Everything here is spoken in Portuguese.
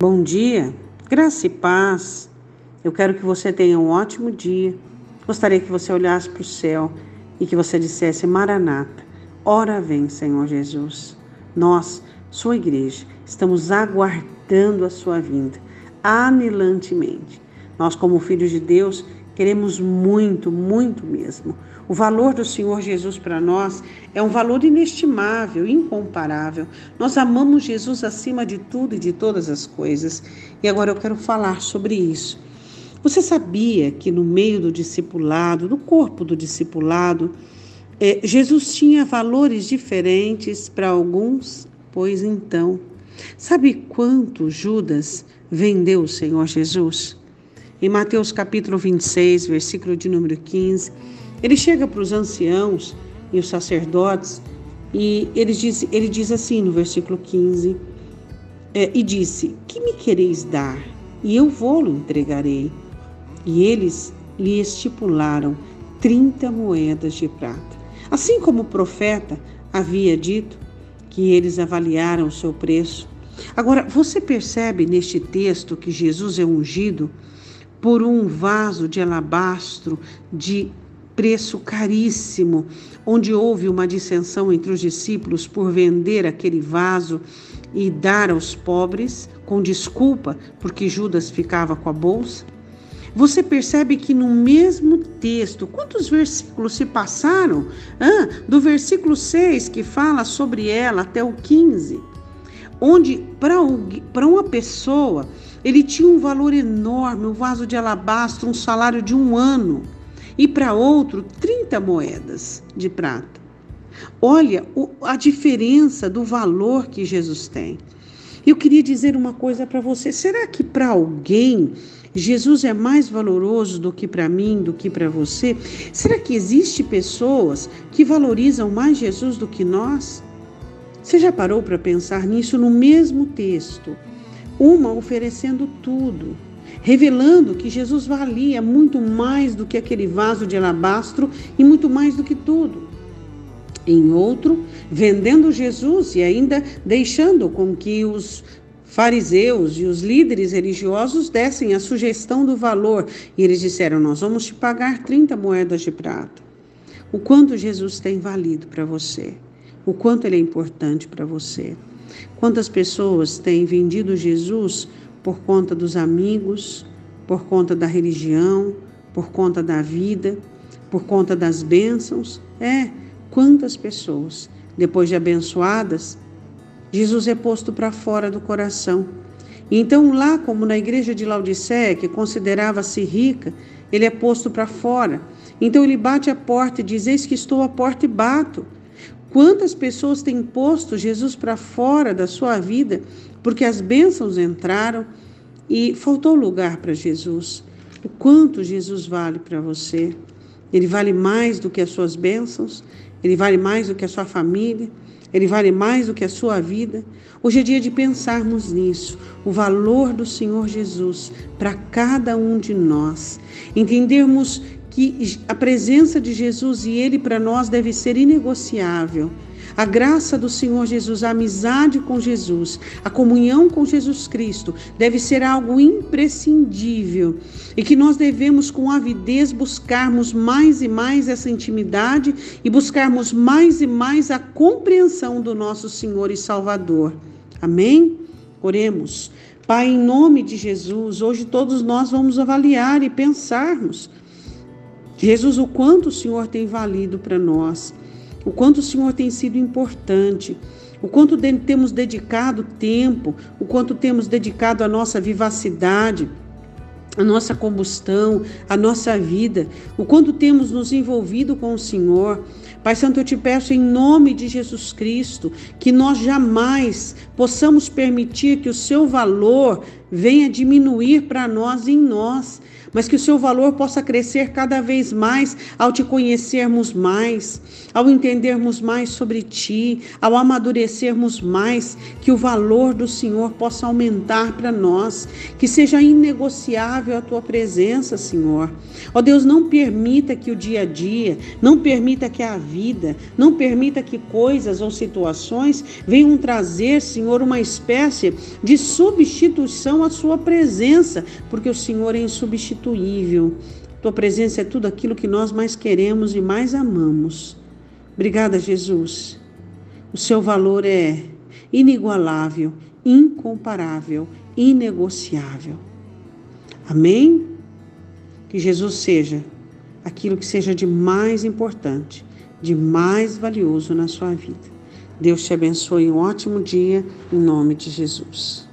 Bom dia, graça e paz. Eu quero que você tenha um ótimo dia. Gostaria que você olhasse para o céu e que você dissesse: Maranata, ora vem, Senhor Jesus. Nós, sua igreja, estamos aguardando a sua vinda, anilantemente. Nós, como filhos de Deus, queremos muito, muito mesmo. O valor do Senhor Jesus para nós é um valor inestimável, incomparável. Nós amamos Jesus acima de tudo e de todas as coisas. E agora eu quero falar sobre isso. Você sabia que no meio do discipulado, do corpo do discipulado, é, Jesus tinha valores diferentes para alguns? Pois então, sabe quanto Judas vendeu o Senhor Jesus? Em Mateus capítulo 26, versículo de número 15, ele chega para os anciãos e os sacerdotes e ele diz, ele diz assim no versículo 15: é, E disse: Que me quereis dar? E eu vou-lo entregarei. E eles lhe estipularam 30 moedas de prata. Assim como o profeta havia dito que eles avaliaram o seu preço. Agora, você percebe neste texto que Jesus é ungido por um vaso de alabastro de preço caríssimo, onde houve uma dissensão entre os discípulos por vender aquele vaso e dar aos pobres, com desculpa, porque Judas ficava com a bolsa? Você percebe que no mesmo texto, quantos versículos se passaram? Ah, do versículo 6, que fala sobre ela, até o 15, onde para uma pessoa ele tinha um valor enorme, um vaso de alabastro, um salário de um ano e para outro 30 moedas de prata. Olha a diferença do valor que Jesus tem. Eu queria dizer uma coisa para você: será que para alguém Jesus é mais valoroso do que para mim, do que para você? Será que existe pessoas que valorizam mais Jesus do que nós? Você já parou para pensar nisso no mesmo texto? Uma oferecendo tudo, revelando que Jesus valia muito mais do que aquele vaso de alabastro e muito mais do que tudo. Em outro, vendendo Jesus e ainda deixando com que os fariseus e os líderes religiosos dessem a sugestão do valor e eles disseram: Nós vamos te pagar 30 moedas de prata. O quanto Jesus tem valido para você, o quanto ele é importante para você. Quantas pessoas têm vendido Jesus por conta dos amigos, por conta da religião, por conta da vida, por conta das bênçãos. É, quantas pessoas, depois de abençoadas, Jesus é posto para fora do coração. Então, lá, como na igreja de Laodiceia, que considerava-se rica, ele é posto para fora. Então, ele bate a porta e diz: Eis que estou à porta e bato. Quantas pessoas têm posto Jesus para fora da sua vida porque as bênçãos entraram e faltou lugar para Jesus? O quanto Jesus vale para você? Ele vale mais do que as suas bênçãos, ele vale mais do que a sua família, ele vale mais do que a sua vida. Hoje é dia de pensarmos nisso, o valor do Senhor Jesus para cada um de nós. Entendermos que a presença de Jesus e Ele para nós deve ser inegociável. A graça do Senhor Jesus, a amizade com Jesus, a comunhão com Jesus Cristo deve ser algo imprescindível e que nós devemos, com avidez, buscarmos mais e mais essa intimidade e buscarmos mais e mais a compreensão do nosso Senhor e Salvador. Amém? Oremos. Pai, em nome de Jesus, hoje todos nós vamos avaliar e pensarmos Jesus, o quanto o Senhor tem valido para nós, o quanto o Senhor tem sido importante, o quanto temos dedicado tempo, o quanto temos dedicado a nossa vivacidade, a nossa combustão, a nossa vida, o quanto temos nos envolvido com o Senhor. Pai Santo, eu te peço em nome de Jesus Cristo que nós jamais possamos permitir que o seu valor venha diminuir para nós em nós. Mas que o seu valor possa crescer cada vez mais ao te conhecermos mais, ao entendermos mais sobre ti, ao amadurecermos mais, que o valor do Senhor possa aumentar para nós, que seja inegociável a tua presença, Senhor. Ó Deus, não permita que o dia a dia, não permita que a vida, não permita que coisas ou situações venham trazer, Senhor, uma espécie de substituição à sua presença, porque o Senhor é insubstituível. Tua presença é tudo aquilo que nós mais queremos e mais amamos. Obrigada, Jesus. O seu valor é inigualável, incomparável, inegociável. Amém? Que Jesus seja aquilo que seja de mais importante, de mais valioso na sua vida. Deus te abençoe um ótimo dia, em nome de Jesus.